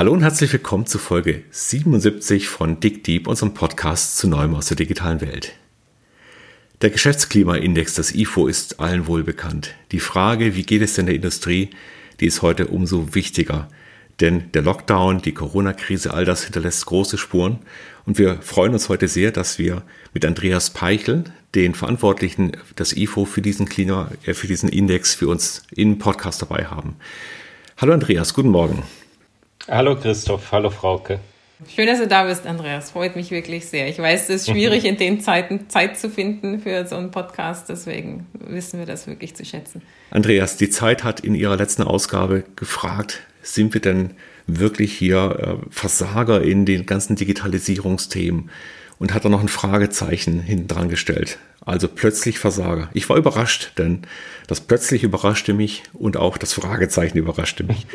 Hallo und herzlich willkommen zu Folge 77 von Dick Deep, unserem Podcast zu Neuem aus der digitalen Welt. Der Geschäftsklimaindex, das IFO, ist allen wohl bekannt. Die Frage, wie geht es denn der Industrie, die ist heute umso wichtiger. Denn der Lockdown, die Corona-Krise, all das hinterlässt große Spuren. Und wir freuen uns heute sehr, dass wir mit Andreas Peichel, den Verantwortlichen des IFO für diesen Klima, äh, für diesen Index, für uns im Podcast dabei haben. Hallo Andreas, guten Morgen. Hallo Christoph, hallo Frauke. Schön, dass du da bist, Andreas. Freut mich wirklich sehr. Ich weiß, es ist schwierig, in den Zeiten Zeit zu finden für so einen Podcast. Deswegen wissen wir das wirklich zu schätzen. Andreas, die Zeit hat in ihrer letzten Ausgabe gefragt, sind wir denn wirklich hier äh, Versager in den ganzen Digitalisierungsthemen? Und hat da noch ein Fragezeichen hinten dran gestellt. Also plötzlich Versager. Ich war überrascht, denn das plötzlich überraschte mich und auch das Fragezeichen überraschte mich.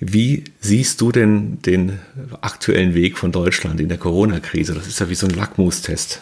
Wie siehst du denn den aktuellen Weg von Deutschland in der Corona-Krise? Das ist ja wie so ein Lackmustest.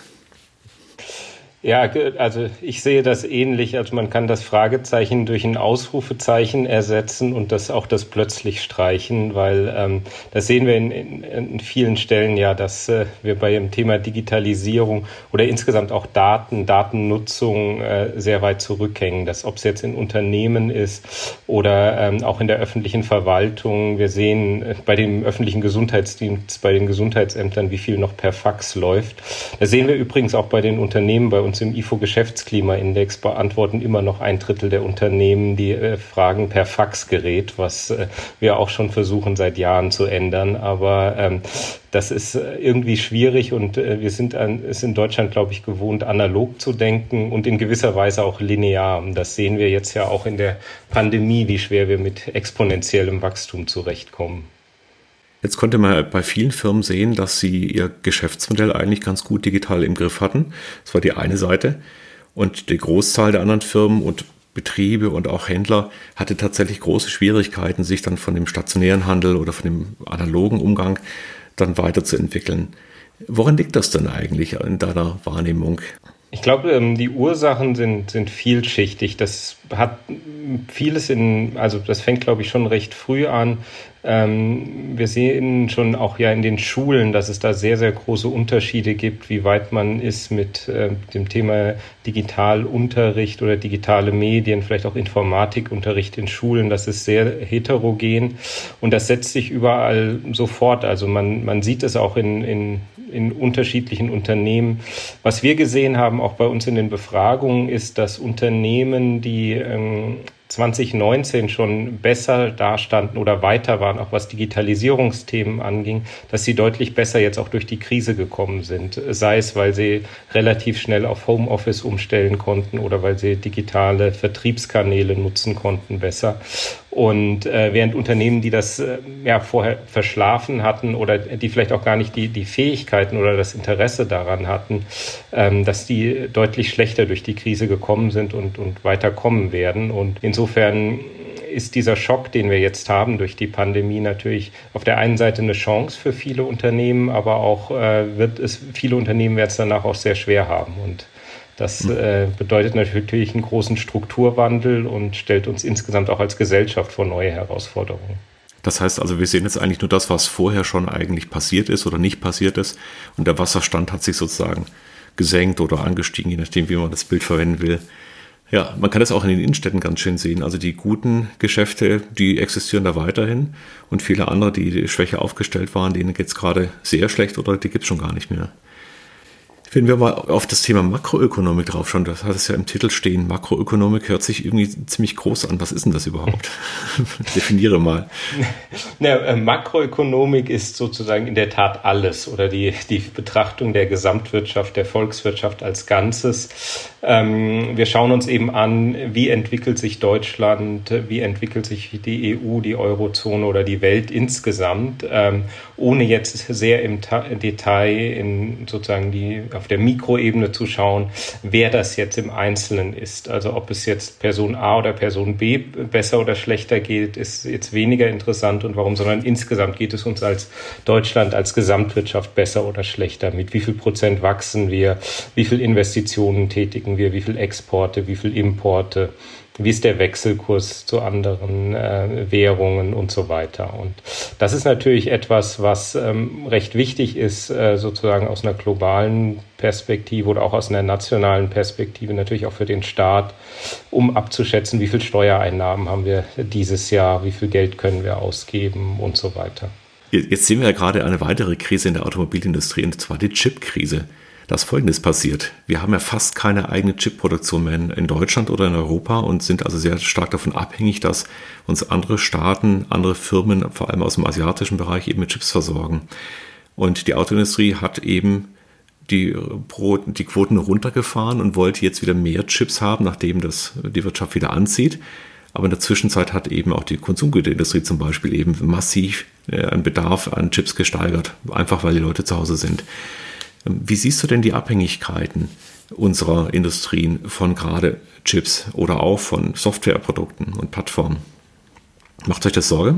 Ja, also ich sehe das ähnlich. Also man kann das Fragezeichen durch ein Ausrufezeichen ersetzen und das auch das plötzlich streichen, weil ähm, das sehen wir in, in, in vielen Stellen ja, dass äh, wir bei dem Thema Digitalisierung oder insgesamt auch Daten, Datennutzung äh, sehr weit zurückhängen. Das, ob es jetzt in Unternehmen ist oder ähm, auch in der öffentlichen Verwaltung. Wir sehen äh, bei dem öffentlichen Gesundheitsdienst, bei den Gesundheitsämtern, wie viel noch per Fax läuft. Das sehen wir übrigens auch bei den Unternehmen, bei uns im IFO-Geschäftsklimaindex beantworten immer noch ein Drittel der Unternehmen die äh, Fragen per Faxgerät, was äh, wir auch schon versuchen seit Jahren zu ändern. Aber ähm, das ist äh, irgendwie schwierig und wir sind an, in Deutschland, glaube ich, gewohnt, analog zu denken und in gewisser Weise auch linear. Das sehen wir jetzt ja auch in der Pandemie, wie schwer wir mit exponentiellem Wachstum zurechtkommen. Jetzt konnte man bei vielen Firmen sehen, dass sie ihr Geschäftsmodell eigentlich ganz gut digital im Griff hatten. Das war die eine Seite. Und die Großzahl der anderen Firmen und Betriebe und auch Händler hatte tatsächlich große Schwierigkeiten, sich dann von dem stationären Handel oder von dem analogen Umgang dann weiterzuentwickeln. Woran liegt das denn eigentlich in deiner Wahrnehmung? Ich glaube, ähm, die Ursachen sind, sind vielschichtig. Das hat vieles in, also das fängt, glaube ich, schon recht früh an. Ähm, wir sehen schon auch ja in den Schulen, dass es da sehr, sehr große Unterschiede gibt, wie weit man ist mit äh, dem Thema Digitalunterricht oder digitale Medien, vielleicht auch Informatikunterricht in Schulen. Das ist sehr heterogen und das setzt sich überall sofort. Also man, man sieht es auch in, in, in unterschiedlichen Unternehmen. Was wir gesehen haben, auch bei uns in den Befragungen, ist, dass Unternehmen, die ähm, 2019 schon besser dastanden oder weiter waren, auch was Digitalisierungsthemen anging, dass sie deutlich besser jetzt auch durch die Krise gekommen sind. Sei es, weil sie relativ schnell auf Homeoffice umstellen konnten oder weil sie digitale Vertriebskanäle nutzen konnten besser. Und äh, während Unternehmen, die das äh, ja vorher verschlafen hatten oder die vielleicht auch gar nicht die, die Fähigkeiten oder das Interesse daran hatten, ähm, dass die deutlich schlechter durch die Krise gekommen sind und, und weiterkommen werden. Und insofern ist dieser Schock, den wir jetzt haben durch die Pandemie, natürlich auf der einen Seite eine Chance für viele Unternehmen, aber auch äh, wird es viele Unternehmen werden es danach auch sehr schwer haben. Und das äh, bedeutet natürlich einen großen Strukturwandel und stellt uns insgesamt auch als Gesellschaft vor neue Herausforderungen. Das heißt also, wir sehen jetzt eigentlich nur das, was vorher schon eigentlich passiert ist oder nicht passiert ist. Und der Wasserstand hat sich sozusagen gesenkt oder angestiegen, je nachdem, wie man das Bild verwenden will. Ja, man kann das auch in den Innenstädten ganz schön sehen. Also die guten Geschäfte, die existieren da weiterhin. Und viele andere, die schwächer aufgestellt waren, denen geht es gerade sehr schlecht oder die gibt es schon gar nicht mehr. Wenn wir mal auf das Thema Makroökonomik drauf schauen, das hat es ja im Titel stehen, Makroökonomik hört sich irgendwie ziemlich groß an. Was ist denn das überhaupt? Definiere mal. Na, äh, Makroökonomik ist sozusagen in der Tat alles oder die, die Betrachtung der Gesamtwirtschaft, der Volkswirtschaft als Ganzes. Ähm, wir schauen uns eben an, wie entwickelt sich Deutschland, wie entwickelt sich die EU, die Eurozone oder die Welt insgesamt, ähm, ohne jetzt sehr im Detail in sozusagen die auf der Mikroebene zu schauen, wer das jetzt im Einzelnen ist. Also ob es jetzt Person A oder Person B besser oder schlechter geht, ist jetzt weniger interessant. Und warum, sondern insgesamt geht es uns als Deutschland, als Gesamtwirtschaft besser oder schlechter. Mit wie viel Prozent wachsen wir, wie viel Investitionen tätigen wir, wie viel Exporte, wie viel Importe wie ist der Wechselkurs zu anderen äh, Währungen und so weiter. Und das ist natürlich etwas, was ähm, recht wichtig ist, äh, sozusagen aus einer globalen Perspektive oder auch aus einer nationalen Perspektive, natürlich auch für den Staat, um abzuschätzen, wie viel Steuereinnahmen haben wir dieses Jahr, wie viel Geld können wir ausgeben und so weiter. Jetzt sehen wir ja gerade eine weitere Krise in der Automobilindustrie, und zwar die Chip-Krise. Da ist Folgendes passiert. Wir haben ja fast keine eigene Chipproduktion mehr in, Deutschland oder in Europa und sind also sehr stark davon abhängig, dass uns andere Staaten, andere Firmen, vor allem aus dem asiatischen Bereich, eben mit Chips versorgen. Und die Autoindustrie hat eben die, die Quoten runtergefahren und wollte jetzt wieder mehr Chips haben, nachdem das die Wirtschaft wieder anzieht. Aber in der Zwischenzeit hat eben auch die Konsumgüterindustrie zum Beispiel eben massiv äh, einen Bedarf an Chips gesteigert, einfach weil die Leute zu Hause sind. Wie siehst du denn die Abhängigkeiten unserer Industrien von gerade Chips oder auch von Softwareprodukten und Plattformen? Macht euch das Sorge?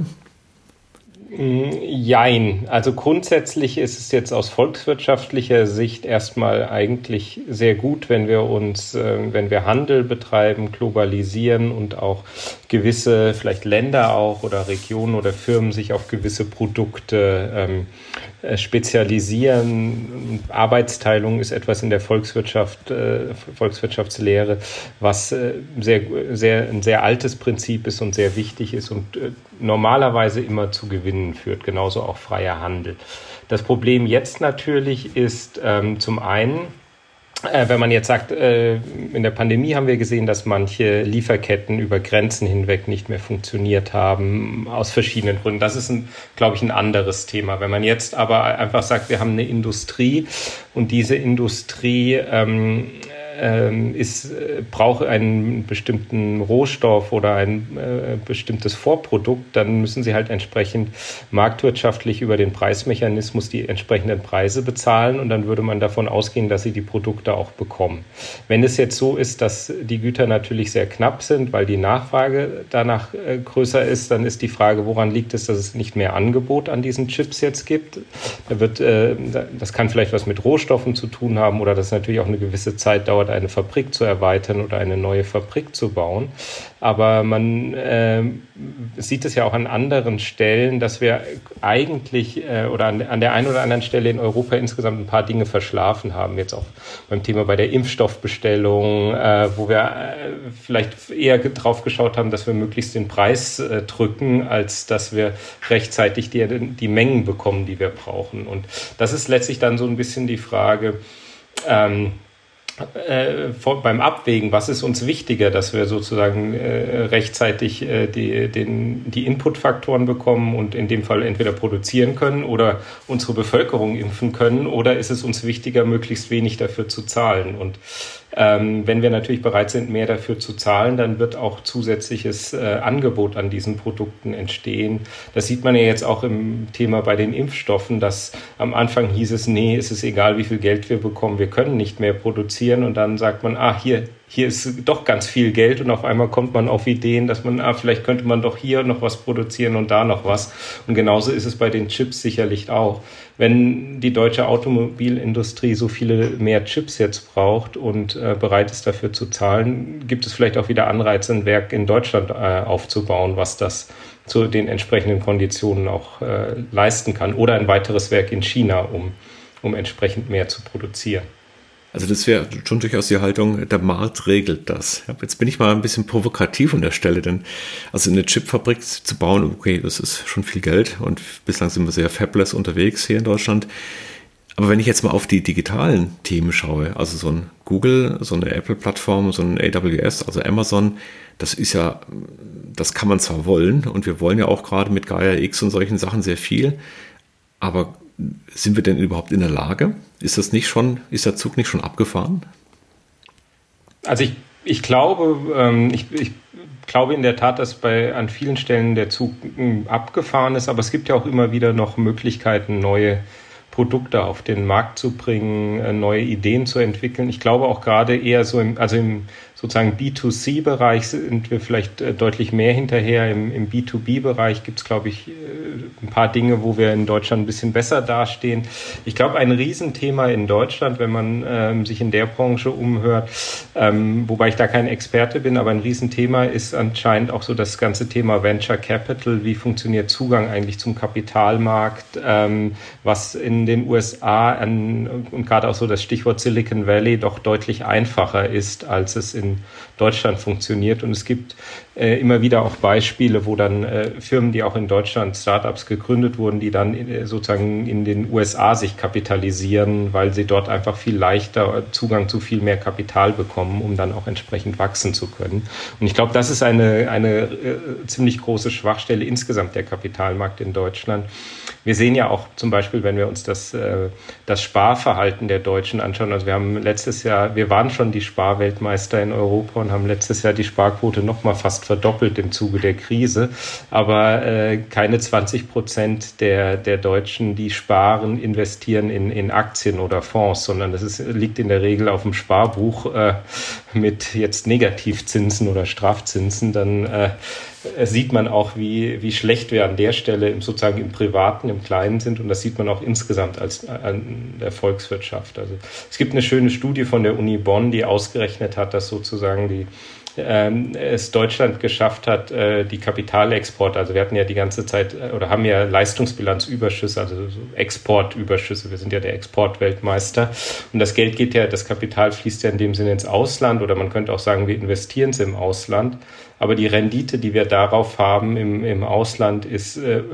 Mm, jein. Also grundsätzlich ist es jetzt aus volkswirtschaftlicher Sicht erstmal eigentlich sehr gut, wenn wir uns, äh, wenn wir Handel betreiben, globalisieren und auch gewisse, vielleicht Länder auch oder Regionen oder Firmen sich auf gewisse Produkte ähm, äh, spezialisieren. Arbeitsteilung ist etwas in der Volkswirtschaft, äh, Volkswirtschaftslehre, was äh, sehr, sehr, ein sehr altes Prinzip ist und sehr wichtig ist und äh, normalerweise immer zu Gewinnen führt, genauso auch freier Handel. Das Problem jetzt natürlich ist ähm, zum einen, äh, wenn man jetzt sagt, äh, in der Pandemie haben wir gesehen, dass manche Lieferketten über Grenzen hinweg nicht mehr funktioniert haben, aus verschiedenen Gründen. Das ist, glaube ich, ein anderes Thema. Wenn man jetzt aber einfach sagt, wir haben eine Industrie und diese Industrie ähm, ähm, ist, äh, brauche einen bestimmten Rohstoff oder ein äh, bestimmtes Vorprodukt, dann müssen sie halt entsprechend marktwirtschaftlich über den Preismechanismus die entsprechenden Preise bezahlen und dann würde man davon ausgehen, dass sie die Produkte auch bekommen. Wenn es jetzt so ist, dass die Güter natürlich sehr knapp sind, weil die Nachfrage danach äh, größer ist, dann ist die Frage, woran liegt es, dass es nicht mehr Angebot an diesen Chips jetzt gibt? Da wird, äh, das kann vielleicht was mit Rohstoffen zu tun haben oder das natürlich auch eine gewisse Zeit dauert, eine Fabrik zu erweitern oder eine neue Fabrik zu bauen. Aber man äh, sieht es ja auch an anderen Stellen, dass wir eigentlich äh, oder an, an, der einen oder anderen Stelle in Europa insgesamt ein paar Dinge verschlafen haben. Jetzt auch beim Thema bei der Impfstoffbestellung, äh, wo wir äh, vielleicht eher drauf geschaut haben, dass wir möglichst den Preis äh, drücken, als dass wir rechtzeitig die, die Mengen bekommen, die wir brauchen. Und das ist letztlich dann so ein bisschen die Frage, ähm, äh, beim Abwägen, was ist uns wichtiger, dass wir sozusagen äh, rechtzeitig äh, die, den, die Inputfaktoren bekommen und in dem Fall entweder produzieren können oder unsere Bevölkerung impfen können, oder ist es uns wichtiger, möglichst wenig dafür zu zahlen? Und ähm, wenn wir natürlich bereit sind, mehr dafür zu zahlen, dann wird auch zusätzliches äh, Angebot an diesen Produkten entstehen. Das sieht man ja jetzt auch im Thema bei den Impfstoffen, dass am Anfang hieß es, nee, es ist egal, wie viel Geld wir bekommen, wir können nicht mehr produzieren und dann sagt man, ah, hier, hier ist doch ganz viel Geld und auf einmal kommt man auf Ideen, dass man, ah, vielleicht könnte man doch hier noch was produzieren und da noch was. Und genauso ist es bei den Chips sicherlich auch. Wenn die deutsche Automobilindustrie so viele mehr Chips jetzt braucht und äh, bereit ist dafür zu zahlen, gibt es vielleicht auch wieder Anreize, ein Werk in Deutschland äh, aufzubauen, was das zu den entsprechenden Konditionen auch äh, leisten kann oder ein weiteres Werk in China, um, um entsprechend mehr zu produzieren. Also das wäre schon durchaus die Haltung, der Markt regelt das. Jetzt bin ich mal ein bisschen provokativ an der Stelle, denn also eine Chipfabrik zu bauen, okay, das ist schon viel Geld und bislang sind wir sehr fabless unterwegs hier in Deutschland. Aber wenn ich jetzt mal auf die digitalen Themen schaue, also so ein Google, so eine Apple-Plattform, so ein AWS, also Amazon, das ist ja, das kann man zwar wollen und wir wollen ja auch gerade mit Gaia X und solchen Sachen sehr viel, aber sind wir denn überhaupt in der Lage? Ist das nicht schon, ist der Zug nicht schon abgefahren? Also ich, ich glaube, ähm, ich, ich glaube in der Tat, dass bei an vielen Stellen der Zug hm, abgefahren ist, aber es gibt ja auch immer wieder noch Möglichkeiten, neue Produkte auf den Markt zu bringen, äh, neue Ideen zu entwickeln. Ich glaube auch gerade eher so im, also im sozusagen B2C-Bereich sind wir vielleicht äh, deutlich mehr hinterher. Im, im B2B-Bereich gibt es, glaube ich, äh, ein paar Dinge, wo wir in Deutschland ein bisschen besser dastehen. Ich glaube, ein Riesenthema in Deutschland, wenn man ähm, sich in der Branche umhört, ähm, wobei ich da kein Experte bin, aber ein Riesenthema ist anscheinend auch so das ganze Thema Venture Capital. Wie funktioniert Zugang eigentlich zum Kapitalmarkt? Ähm, was in den USA an, und gerade auch so das Stichwort Silicon Valley doch deutlich einfacher ist, als es in and Deutschland funktioniert. Und es gibt äh, immer wieder auch Beispiele, wo dann äh, Firmen, die auch in Deutschland Startups gegründet wurden, die dann äh, sozusagen in den USA sich kapitalisieren, weil sie dort einfach viel leichter Zugang zu viel mehr Kapital bekommen, um dann auch entsprechend wachsen zu können. Und ich glaube, das ist eine, eine äh, ziemlich große Schwachstelle insgesamt der Kapitalmarkt in Deutschland. Wir sehen ja auch zum Beispiel, wenn wir uns das, äh, das Sparverhalten der Deutschen anschauen. Also wir haben letztes Jahr, wir waren schon die Sparweltmeister in Europa und haben letztes Jahr die Sparquote noch mal fast verdoppelt im Zuge der Krise. Aber äh, keine 20 Prozent der, der Deutschen, die sparen, investieren in, in Aktien oder Fonds, sondern das ist, liegt in der Regel auf dem Sparbuch äh, mit jetzt Negativzinsen oder Strafzinsen. Dann äh, sieht man auch, wie, wie schlecht wir an der Stelle im, sozusagen im Privaten, im Kleinen sind. Und das sieht man auch insgesamt als an der Volkswirtschaft. Also es gibt eine schöne Studie von der Uni Bonn, die ausgerechnet hat, dass sozusagen die ähm, es Deutschland geschafft hat, äh, die Kapitalexporte, also wir hatten ja die ganze Zeit äh, oder haben ja Leistungsbilanzüberschüsse, also so Exportüberschüsse, wir sind ja der Exportweltmeister und das Geld geht ja, das Kapital fließt ja in dem Sinne ins Ausland oder man könnte auch sagen, wir investieren es im Ausland aber die Rendite, die wir darauf haben im, im Ausland, ist äh,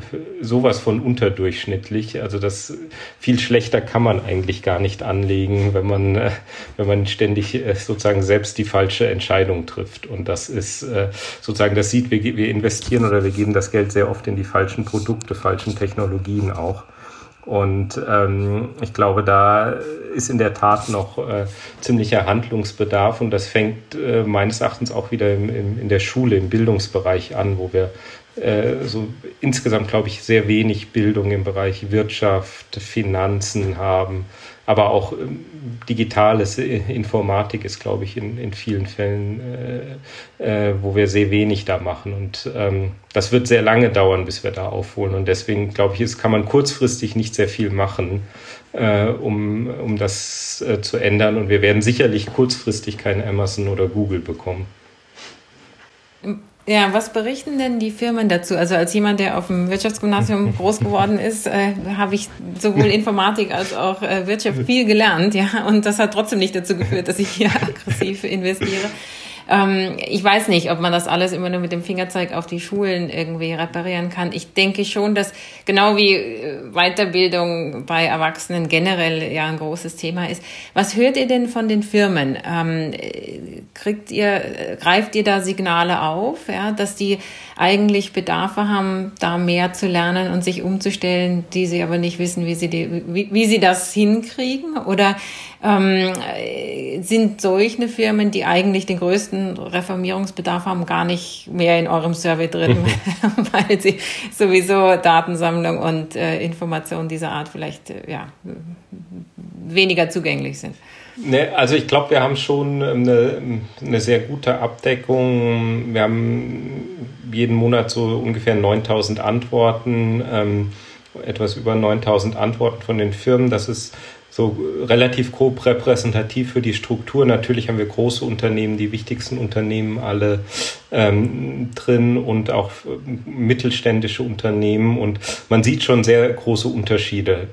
sowas von unterdurchschnittlich. Also das viel schlechter kann man eigentlich gar nicht anlegen, wenn man, äh, wenn man ständig äh, sozusagen selbst die falsche Entscheidung trifft. Und das ist äh, sozusagen, das sieht, wir, wir investieren oder wir geben das Geld sehr oft in die falschen Produkte, falschen Technologien auch. Und ähm, ich glaube, da ist in der Tat noch äh, ziemlicher Handlungsbedarf. Und das fängt äh, meines Erachtens auch wieder im, im, in der Schule, im Bildungsbereich an, wo wir äh, so insgesamt, glaube ich, sehr wenig Bildung im Bereich Wirtschaft, Finanzen haben aber auch ähm, digitales Informatik ist, glaube ich, in, in vielen Fällen, äh, äh, wo wir sehr wenig da machen. Und ähm, das wird sehr lange dauern, bis wir da aufholen. Und deswegen, glaube ich, ist, kann man kurzfristig nicht sehr viel machen, äh, um, um das äh, zu ändern. Und wir werden sicherlich kurzfristig kein Amazon oder Google bekommen. Ja, was berichten denn die Firmen dazu? Also als jemand, der auf dem Wirtschaftsgymnasium groß geworden ist, äh, habe ich sowohl Informatik als auch äh, Wirtschaft viel gelernt, ja, und das hat trotzdem nicht dazu geführt, dass ich hier aggressiv investiere. Ähm, ich weiß nicht, ob man das alles immer nur mit dem Fingerzeig auf die Schulen irgendwie reparieren kann. Ich denke schon, dass genau wie äh, Weiterbildung bei Erwachsenen generell ja ein großes Thema ist. Was hört ihr denn von den Firmen? Ähm, kriegt ihr, greift ihr da Signale auf, ja, dass die eigentlich Bedarfe haben, da mehr zu lernen und sich umzustellen, die sie aber nicht wissen, wie sie, die, wie, wie sie das hinkriegen? Oder ähm, sind solche Firmen, die eigentlich den größten Reformierungsbedarf haben, gar nicht mehr in eurem Survey drin, weil sie sowieso Datensammlung und äh, Informationen dieser Art vielleicht äh, ja, weniger zugänglich sind? Ne, also ich glaube, wir haben schon eine, eine, sehr gute Abdeckung. Wir haben jeden Monat so ungefähr 9000 Antworten, ähm, etwas über 9000 Antworten von den Firmen. Das ist so relativ grob repräsentativ für die Struktur. Natürlich haben wir große Unternehmen, die wichtigsten Unternehmen alle ähm, drin und auch mittelständische Unternehmen. Und man sieht schon sehr große Unterschiede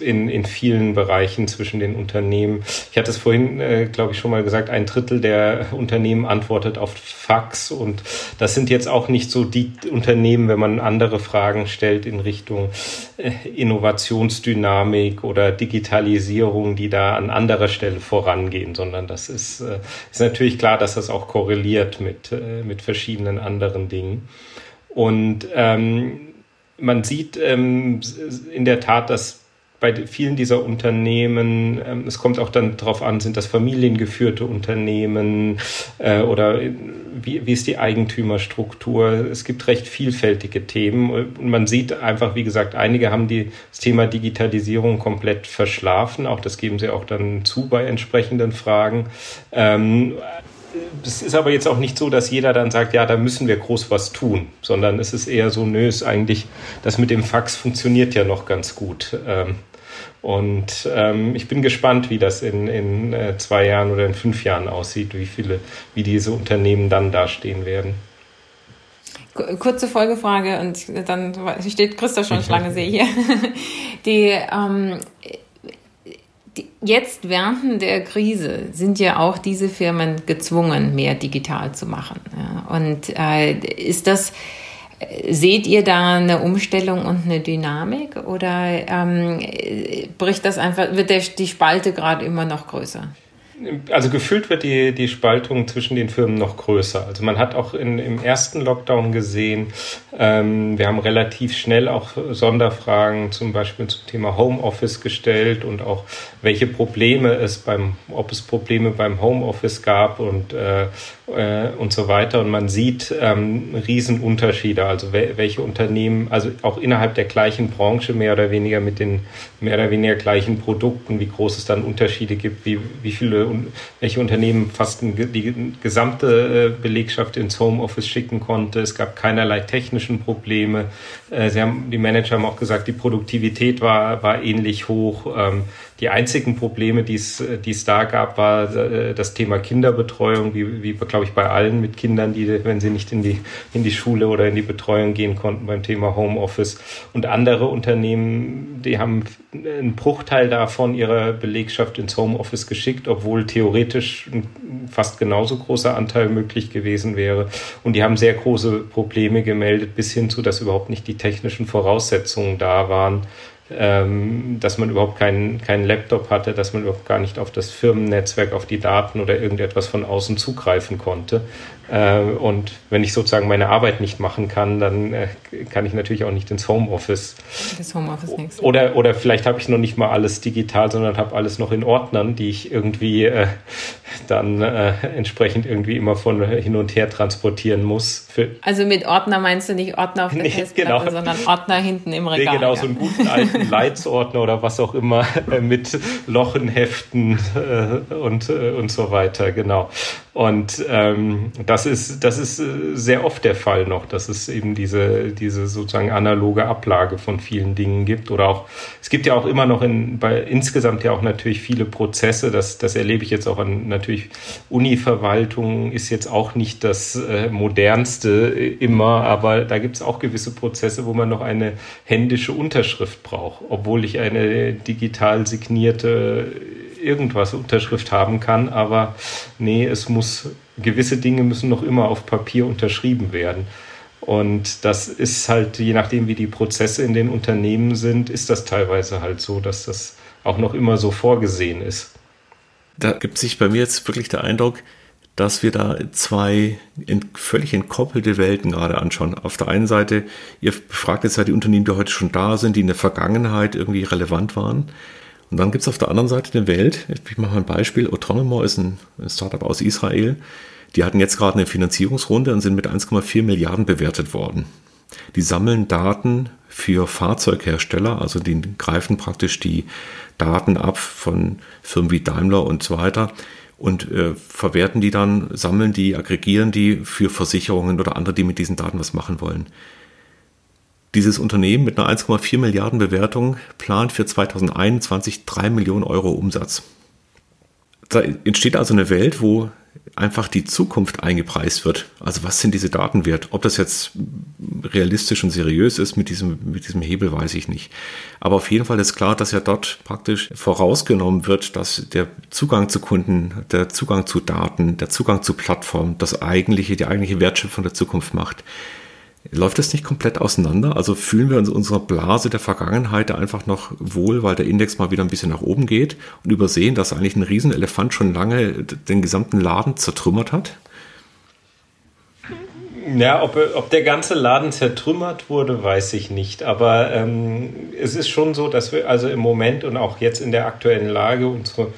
in, in vielen Bereichen zwischen den Unternehmen. Ich hatte es vorhin, äh, glaube ich, schon mal gesagt, ein Drittel der Unternehmen antwortet auf Fax und das sind jetzt auch nicht so die Unternehmen, wenn man andere Fragen stellt in Richtung äh, Innovationsdynamik oder Digitalisierung, die da an anderer Stelle vorangehen, sondern das ist, äh, ist natürlich klar, dass das auch korreliert mit, äh, mit verschiedenen anderen Dingen. Und ähm, man sieht ähm, in der Tat, dass bei vielen dieser Unternehmen, ähm, es kommt auch dann darauf an, sind das familiengeführte Unternehmen äh, oder wie, wie ist die Eigentümerstruktur? Es gibt recht vielfältige Themen und man sieht einfach, wie gesagt, einige haben die, das Thema Digitalisierung komplett verschlafen. Auch das geben sie auch dann zu bei entsprechenden Fragen. Ähm, es ist aber jetzt auch nicht so, dass jeder dann sagt, ja, da müssen wir groß was tun, sondern es ist eher so, nö, ist eigentlich, das mit dem Fax funktioniert ja noch ganz gut. Ähm, und ähm, ich bin gespannt, wie das in, in äh, zwei Jahren oder in fünf Jahren aussieht, wie viele, wie diese Unternehmen dann dastehen werden. Kurze Folgefrage und dann steht Christa schon Schlange, sehe ich hier. Die, ähm, die, jetzt während der Krise sind ja auch diese Firmen gezwungen, mehr digital zu machen. Ja. Und äh, ist das Seht ihr da eine Umstellung und eine Dynamik oder ähm, bricht das einfach, wird der, die Spalte gerade immer noch größer? Also gefühlt wird die, die Spaltung zwischen den Firmen noch größer. Also man hat auch in, im ersten Lockdown gesehen, ähm, wir haben relativ schnell auch Sonderfragen zum Beispiel zum Thema Homeoffice gestellt und auch welche Probleme es beim, ob es Probleme beim Homeoffice gab und, äh, äh, und so weiter. Und man sieht ähm, Riesenunterschiede, also welche Unternehmen, also auch innerhalb der gleichen Branche mehr oder weniger mit den mehr oder weniger gleichen Produkten, wie groß es dann Unterschiede gibt, wie, wie viele, welche Unternehmen fast die gesamte äh, Belegschaft ins Homeoffice schicken konnte. Es gab keinerlei technischen Probleme. Äh, sie haben, die Manager haben auch gesagt, die Produktivität war, war ähnlich hoch. Ähm, die einzigen Probleme, die es, die es da gab, war äh, das Thema Kinderbetreuung, wie, wie glaube ich, bei allen mit Kindern, die, wenn sie nicht in die, in die Schule oder in die Betreuung gehen konnten beim Thema Homeoffice. Und andere Unternehmen, die haben einen Bruchteil davon ihrer Belegschaft ins Homeoffice geschickt, obwohl theoretisch ein fast genauso großer Anteil möglich gewesen wäre. Und die haben sehr große Probleme gemeldet, bis hin zu, dass überhaupt nicht die technischen Voraussetzungen da waren, ähm, dass man überhaupt keinen, keinen Laptop hatte, dass man überhaupt gar nicht auf das Firmennetzwerk, auf die Daten oder irgendetwas von außen zugreifen konnte. Äh, und wenn ich sozusagen meine Arbeit nicht machen kann, dann äh, kann ich natürlich auch nicht ins Homeoffice. Das Homeoffice nichts. Oder, oder vielleicht habe ich noch nicht mal alles digital, sondern habe alles noch in Ordnern, die ich irgendwie äh, dann äh, entsprechend irgendwie immer von hin und her transportieren muss. Für also mit Ordner meinst du nicht Ordner auf der nee, Festplatte, genau. sondern Ordner hinten im Regal. Nee, genau, ja. so einen guten alten Leitsordner oder was auch immer äh, mit Lochenheften äh, und, und so weiter, genau. Und ähm, das ist, das ist äh, sehr oft der Fall noch, dass es eben diese, diese sozusagen analoge Ablage von vielen Dingen gibt. Oder auch, es gibt ja auch immer noch in, bei insgesamt ja auch natürlich viele Prozesse. Das, das erlebe ich jetzt auch an natürlich Uni-Verwaltung ist jetzt auch nicht das äh, modernste immer, aber da gibt es auch gewisse Prozesse, wo man noch eine händische Unterschrift braucht, obwohl ich eine digital signierte irgendwas Unterschrift haben kann, aber nee, es muss, gewisse Dinge müssen noch immer auf Papier unterschrieben werden. Und das ist halt, je nachdem, wie die Prozesse in den Unternehmen sind, ist das teilweise halt so, dass das auch noch immer so vorgesehen ist. Da gibt sich bei mir jetzt wirklich der Eindruck, dass wir da zwei völlig entkoppelte Welten gerade anschauen. Auf der einen Seite, ihr befragt jetzt ja die Unternehmen, die heute schon da sind, die in der Vergangenheit irgendwie relevant waren. Und dann gibt es auf der anderen Seite eine Welt, ich mache mal ein Beispiel, Autonomor ist ein Startup aus Israel, die hatten jetzt gerade eine Finanzierungsrunde und sind mit 1,4 Milliarden bewertet worden. Die sammeln Daten für Fahrzeughersteller, also die greifen praktisch die Daten ab von Firmen wie Daimler und so weiter und äh, verwerten die dann, sammeln die, aggregieren die für Versicherungen oder andere, die mit diesen Daten was machen wollen. Dieses Unternehmen mit einer 1,4 Milliarden Bewertung plant für 2021 3 Millionen Euro Umsatz. Da entsteht also eine Welt, wo einfach die Zukunft eingepreist wird. Also was sind diese Daten wert? Ob das jetzt realistisch und seriös ist mit diesem, mit diesem Hebel, weiß ich nicht. Aber auf jeden Fall ist klar, dass ja dort praktisch vorausgenommen wird, dass der Zugang zu Kunden, der Zugang zu Daten, der Zugang zu Plattformen das eigentliche, die eigentliche Wertschöpfung der Zukunft macht. Läuft das nicht komplett auseinander? Also fühlen wir uns in unserer Blase der Vergangenheit einfach noch wohl, weil der Index mal wieder ein bisschen nach oben geht und übersehen, dass eigentlich ein Riesenelefant schon lange den gesamten Laden zertrümmert hat? Ja, ob, ob der ganze Laden zertrümmert wurde, weiß ich nicht. Aber ähm, es ist schon so, dass wir also im Moment und auch jetzt in der aktuellen Lage unsere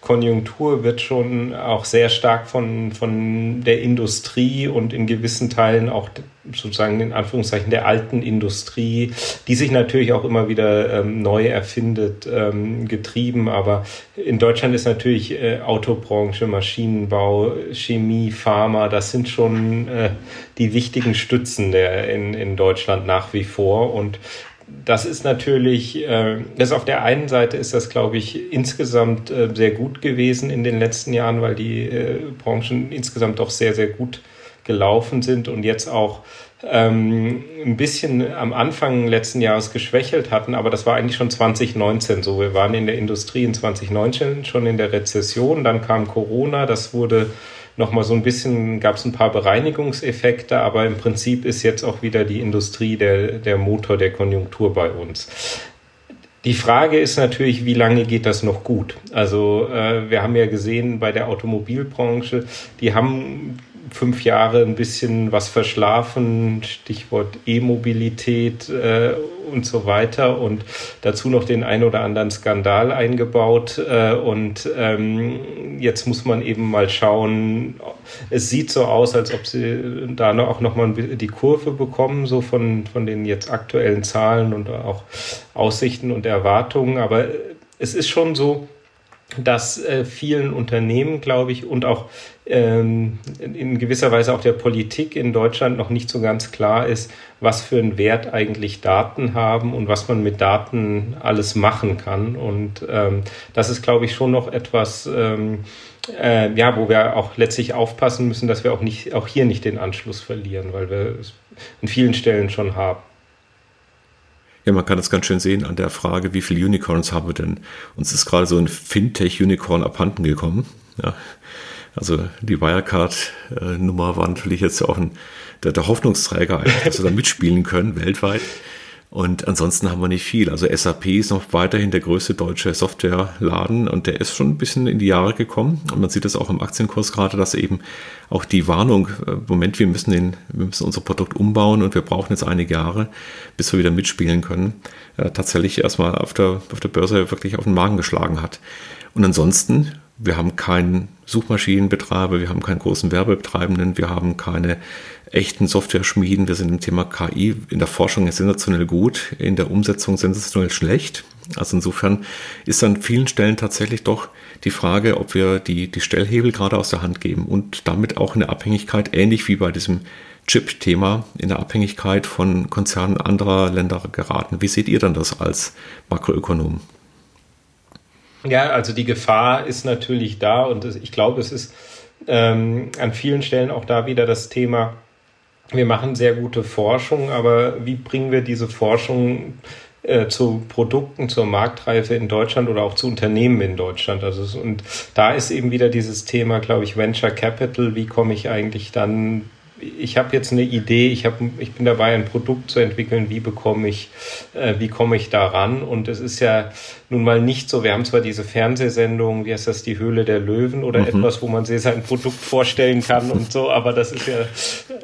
Konjunktur wird schon auch sehr stark von, von der Industrie und in gewissen Teilen auch sozusagen in Anführungszeichen der alten Industrie, die sich natürlich auch immer wieder ähm, neu erfindet, ähm, getrieben. Aber in Deutschland ist natürlich äh, Autobranche, Maschinenbau, Chemie, Pharma, das sind schon äh, die wichtigen Stützen der in, in Deutschland nach wie vor. Und das ist natürlich, äh, das auf der einen Seite ist das, glaube ich, insgesamt äh, sehr gut gewesen in den letzten Jahren, weil die äh, Branchen insgesamt doch sehr, sehr gut gelaufen sind und jetzt auch ähm, ein bisschen am Anfang letzten Jahres geschwächelt hatten, aber das war eigentlich schon 2019 so. Wir waren in der Industrie in 2019 schon in der Rezession, dann kam Corona, das wurde nochmal so ein bisschen, gab es ein paar Bereinigungseffekte, aber im Prinzip ist jetzt auch wieder die Industrie der, der Motor der Konjunktur bei uns. Die Frage ist natürlich, wie lange geht das noch gut? Also äh, wir haben ja gesehen bei der Automobilbranche, die haben fünf Jahre ein bisschen was verschlafen, Stichwort E-Mobilität äh, und so weiter und dazu noch den ein oder anderen Skandal eingebaut äh, und ähm, jetzt muss man eben mal schauen, es sieht so aus, als ob sie da auch nochmal die Kurve bekommen, so von, von den jetzt aktuellen Zahlen und auch Aussichten und Erwartungen, aber es ist schon so, dass äh, vielen Unternehmen, glaube ich, und auch ähm, in gewisser Weise auch der Politik in Deutschland noch nicht so ganz klar ist, was für einen Wert eigentlich Daten haben und was man mit Daten alles machen kann. Und ähm, das ist, glaube ich, schon noch etwas, ähm, äh, ja, wo wir auch letztlich aufpassen müssen, dass wir auch nicht, auch hier nicht den Anschluss verlieren, weil wir es an vielen Stellen schon haben. Ja, man kann das ganz schön sehen an der Frage, wie viele Unicorns haben wir denn? Uns ist gerade so ein Fintech-Unicorn abhanden gekommen. Ja. Also die Wirecard-Nummer war natürlich jetzt auch ein, der, der Hoffnungsträger, dass wir da mitspielen können weltweit. Und ansonsten haben wir nicht viel. Also SAP ist noch weiterhin der größte deutsche Softwareladen und der ist schon ein bisschen in die Jahre gekommen. Und man sieht das auch im Aktienkurs gerade, dass eben auch die Warnung, äh, Moment, wir müssen, den, wir müssen unser Produkt umbauen und wir brauchen jetzt einige Jahre, bis wir wieder mitspielen können, äh, tatsächlich erstmal auf der, auf der Börse wirklich auf den Magen geschlagen hat. Und ansonsten, wir haben keinen Suchmaschinenbetreiber, wir haben keinen großen Werbebetreibenden, wir haben keine echten Software-Schmieden. Wir sind im Thema KI in der Forschung sensationell gut, in der Umsetzung sensationell schlecht. Also insofern ist an vielen Stellen tatsächlich doch die Frage, ob wir die, die Stellhebel gerade aus der Hand geben und damit auch in der Abhängigkeit, ähnlich wie bei diesem Chip-Thema, in der Abhängigkeit von Konzernen anderer Länder geraten. Wie seht ihr dann das als Makroökonom? Ja, also die Gefahr ist natürlich da und ich glaube, es ist ähm, an vielen Stellen auch da wieder das Thema, wir machen sehr gute Forschung, aber wie bringen wir diese Forschung äh, zu Produkten, zur Marktreife in Deutschland oder auch zu Unternehmen in Deutschland. Also und da ist eben wieder dieses Thema, glaube ich, Venture Capital. Wie komme ich eigentlich dann ich habe jetzt eine Idee, ich, hab, ich bin dabei, ein Produkt zu entwickeln, wie bekomme ich, äh, wie komme ich daran? Und es ist ja nun mal nicht so, wir haben zwar diese Fernsehsendung, wie heißt das, die Höhle der Löwen oder mhm. etwas, wo man sich sein Produkt vorstellen kann und so, aber das ist ja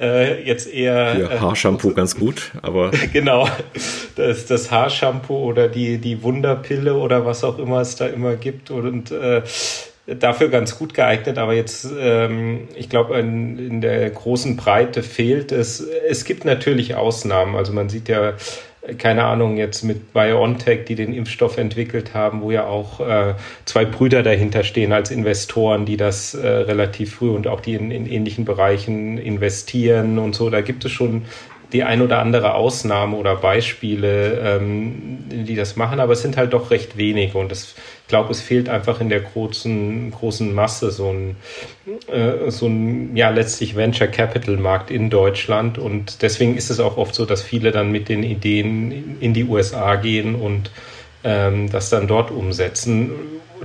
äh, jetzt eher... Ja, Haarshampoo äh, ganz gut, aber... genau, das, das Haarshampoo oder die, die Wunderpille oder was auch immer es da immer gibt und... Äh, dafür ganz gut geeignet, aber jetzt, ähm, ich glaube, in, in der großen Breite fehlt es. Es gibt natürlich Ausnahmen. Also man sieht ja, keine Ahnung, jetzt mit BioNTech, die den Impfstoff entwickelt haben, wo ja auch äh, zwei Brüder dahinter stehen als Investoren, die das äh, relativ früh und auch die in, in ähnlichen Bereichen investieren und so. Da gibt es schon die ein oder andere Ausnahme oder Beispiele, ähm, die das machen, aber es sind halt doch recht wenige und das, ich glaube, es fehlt einfach in der großen, großen Masse so ein, äh, so ein, ja, letztlich Venture Capital Markt in Deutschland und deswegen ist es auch oft so, dass viele dann mit den Ideen in die USA gehen und ähm, das dann dort umsetzen.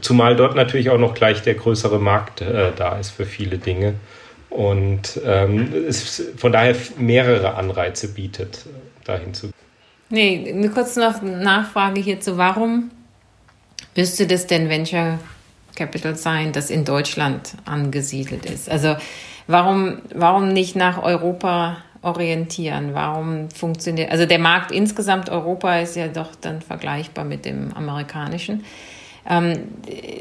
Zumal dort natürlich auch noch gleich der größere Markt äh, da ist für viele Dinge und ähm, es von daher mehrere Anreize bietet, dahin zu. Nee, eine kurze noch Nachfrage hierzu. Warum müsste das denn Venture Capital sein, das in Deutschland angesiedelt ist? Also warum, warum nicht nach Europa orientieren? Warum funktioniert, also der Markt insgesamt Europa ist ja doch dann vergleichbar mit dem amerikanischen. Ähm,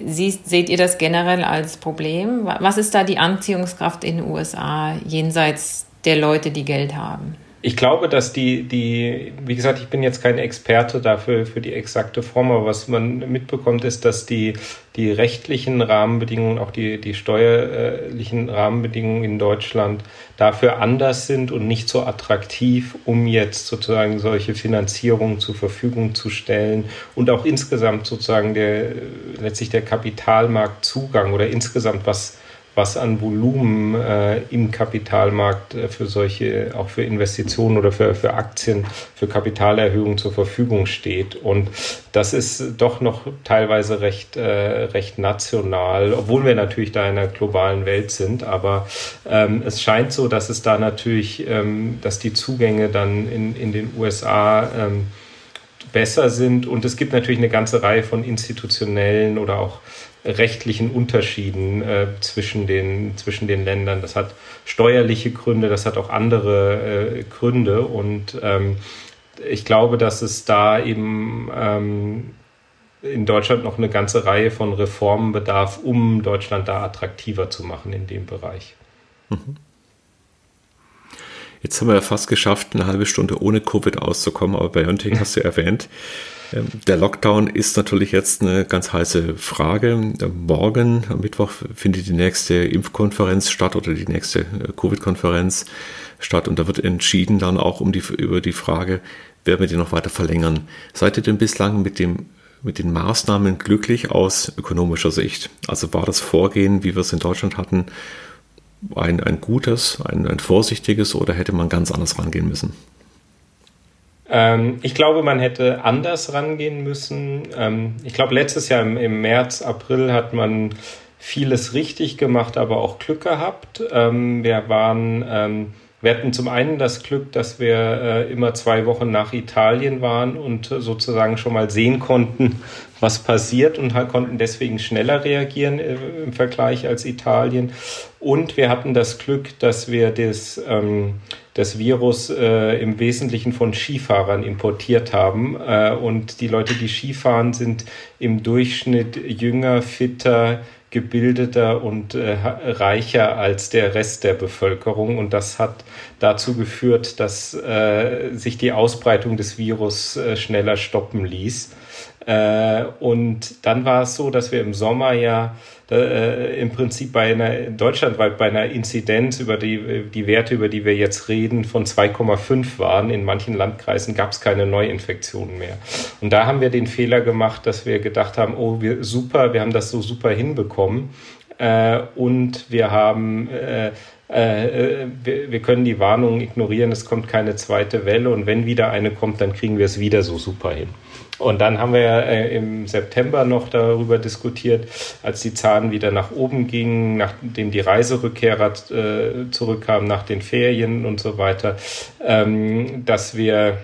Sie, seht ihr das generell als Problem? Was ist da die Anziehungskraft in den USA jenseits der Leute, die Geld haben? Ich glaube, dass die, die, wie gesagt, ich bin jetzt kein Experte dafür für die exakte Form, aber was man mitbekommt, ist, dass die, die rechtlichen Rahmenbedingungen, auch die, die steuerlichen Rahmenbedingungen in Deutschland dafür anders sind und nicht so attraktiv, um jetzt sozusagen solche Finanzierungen zur Verfügung zu stellen und auch insgesamt sozusagen der, letztlich der Kapitalmarktzugang oder insgesamt was was an Volumen äh, im Kapitalmarkt äh, für solche, auch für Investitionen oder für, für Aktien, für Kapitalerhöhungen zur Verfügung steht. Und das ist doch noch teilweise recht, äh, recht national, obwohl wir natürlich da in einer globalen Welt sind. Aber ähm, es scheint so, dass es da natürlich, ähm, dass die Zugänge dann in, in den USA ähm, besser sind. Und es gibt natürlich eine ganze Reihe von institutionellen oder auch rechtlichen Unterschieden äh, zwischen, den, zwischen den Ländern. Das hat steuerliche Gründe, das hat auch andere äh, Gründe und ähm, ich glaube, dass es da eben ähm, in Deutschland noch eine ganze Reihe von Reformen bedarf, um Deutschland da attraktiver zu machen in dem Bereich. Mhm. Jetzt haben wir ja fast geschafft, eine halbe Stunde ohne Covid auszukommen, aber bei Biontech hast du erwähnt, der Lockdown ist natürlich jetzt eine ganz heiße Frage. Morgen, am Mittwoch, findet die nächste Impfkonferenz statt oder die nächste äh, Covid-Konferenz statt und da wird entschieden dann auch um die, über die Frage, werden wir die noch weiter verlängern. Seid ihr denn bislang mit dem mit den Maßnahmen glücklich aus ökonomischer Sicht? Also war das Vorgehen, wie wir es in Deutschland hatten, ein, ein gutes, ein, ein vorsichtiges oder hätte man ganz anders rangehen müssen? Ähm, ich glaube, man hätte anders rangehen müssen. Ähm, ich glaube, letztes Jahr im, im, März, April hat man vieles richtig gemacht, aber auch Glück gehabt. Ähm, wir waren, ähm, wir hatten zum einen das Glück, dass wir äh, immer zwei Wochen nach Italien waren und sozusagen schon mal sehen konnten, was passiert und konnten deswegen schneller reagieren äh, im Vergleich als Italien. Und wir hatten das Glück, dass wir das, ähm, das Virus äh, im Wesentlichen von Skifahrern importiert haben. Äh, und die Leute, die Skifahren, sind im Durchschnitt jünger, fitter, gebildeter und äh, reicher als der Rest der Bevölkerung. Und das hat dazu geführt, dass äh, sich die Ausbreitung des Virus äh, schneller stoppen ließ. Äh, und dann war es so, dass wir im Sommer ja äh, im Prinzip bei einer deutschlandweit bei einer Inzidenz über die, die Werte, über die wir jetzt reden, von 2,5 waren. In manchen Landkreisen gab es keine Neuinfektionen mehr. Und da haben wir den Fehler gemacht, dass wir gedacht haben, oh, wir, super, wir haben das so super hinbekommen. Äh, und wir haben äh, äh, wir, wir, können die Warnungen ignorieren, es kommt keine zweite Welle und wenn wieder eine kommt, dann kriegen wir es wieder so super hin. Und dann haben wir äh, im September noch darüber diskutiert, als die Zahlen wieder nach oben gingen, nachdem die Reiserückkehrer äh, zurückkamen nach den Ferien und so weiter, ähm, dass wir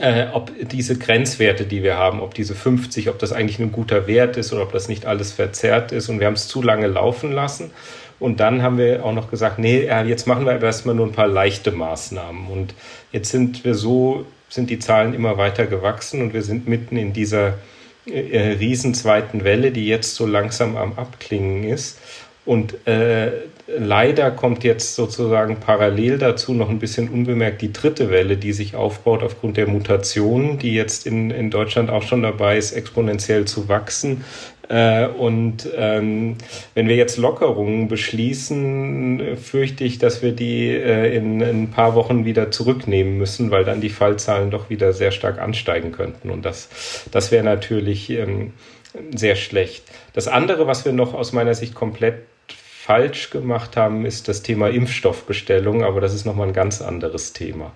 äh, ob diese Grenzwerte, die wir haben, ob diese 50, ob das eigentlich ein guter Wert ist oder ob das nicht alles verzerrt ist. Und wir haben es zu lange laufen lassen. Und dann haben wir auch noch gesagt, nee, jetzt machen wir erstmal nur ein paar leichte Maßnahmen. Und jetzt sind wir so sind die Zahlen immer weiter gewachsen und wir sind mitten in dieser äh, riesen zweiten Welle, die jetzt so langsam am Abklingen ist. Und äh, leider kommt jetzt sozusagen parallel dazu noch ein bisschen unbemerkt die dritte Welle, die sich aufbaut aufgrund der Mutationen, die jetzt in, in Deutschland auch schon dabei ist, exponentiell zu wachsen. Äh, und ähm, wenn wir jetzt Lockerungen beschließen, fürchte ich, dass wir die äh, in, in, ein paar Wochen wieder zurücknehmen müssen, weil dann die Fallzahlen doch wieder sehr stark ansteigen könnten. Und das, das wäre natürlich ähm, sehr schlecht. Das andere, was wir noch aus meiner Sicht komplett falsch gemacht haben, ist das Thema Impfstoffbestellung, aber das ist nochmal ein ganz anderes Thema.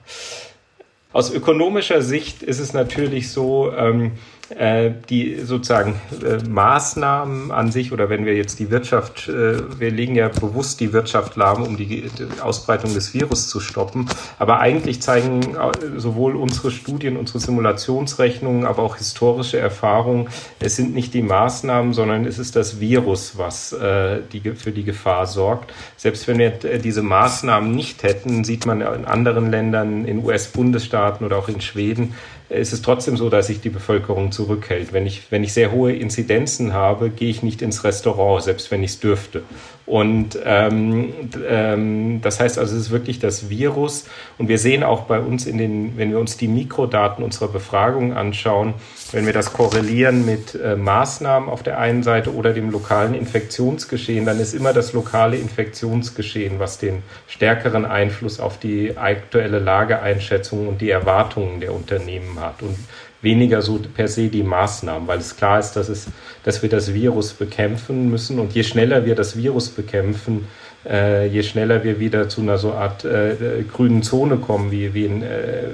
Aus ökonomischer Sicht ist es natürlich so, ähm, äh, die sozusagen äh, Maßnahmen an sich oder wenn wir jetzt die Wirtschaft, äh, wir legen ja bewusst die Wirtschaft lahm, um die, Ausbreitung des Virus zu stoppen. Aber eigentlich zeigen äh, sowohl unsere Studien, unsere Simulationsrechnungen, aber auch historische Erfahrungen, es sind nicht die Maßnahmen, sondern es ist das Virus, was äh, die, für die Gefahr sorgt. Selbst wenn wir äh, diese Maßnahmen nicht hätten, sieht man in anderen Ländern, in US-Bundesstaaten oder auch in Schweden, ist es trotzdem so, dass sich die Bevölkerung zurückhält. Wenn ich, wenn ich sehr hohe Inzidenzen habe, gehe ich nicht ins Restaurant, selbst wenn ich es dürfte. Und ähm, ähm, das heißt also, es ist wirklich das Virus. Und wir sehen auch bei uns in den, wenn wir uns die Mikrodaten unserer Befragung anschauen, wenn wir das korrelieren mit äh, Maßnahmen auf der einen Seite oder dem lokalen Infektionsgeschehen, dann ist immer das lokale Infektionsgeschehen, was den stärkeren Einfluss auf die aktuelle Lageeinschätzung und die Erwartungen der Unternehmen hat. Und weniger so per se die Maßnahmen, weil es klar ist, dass, es, dass wir das Virus bekämpfen müssen. Und je schneller wir das Virus bekämpfen, äh, je schneller wir wieder zu einer so Art äh, grünen Zone kommen, wie, wie in äh,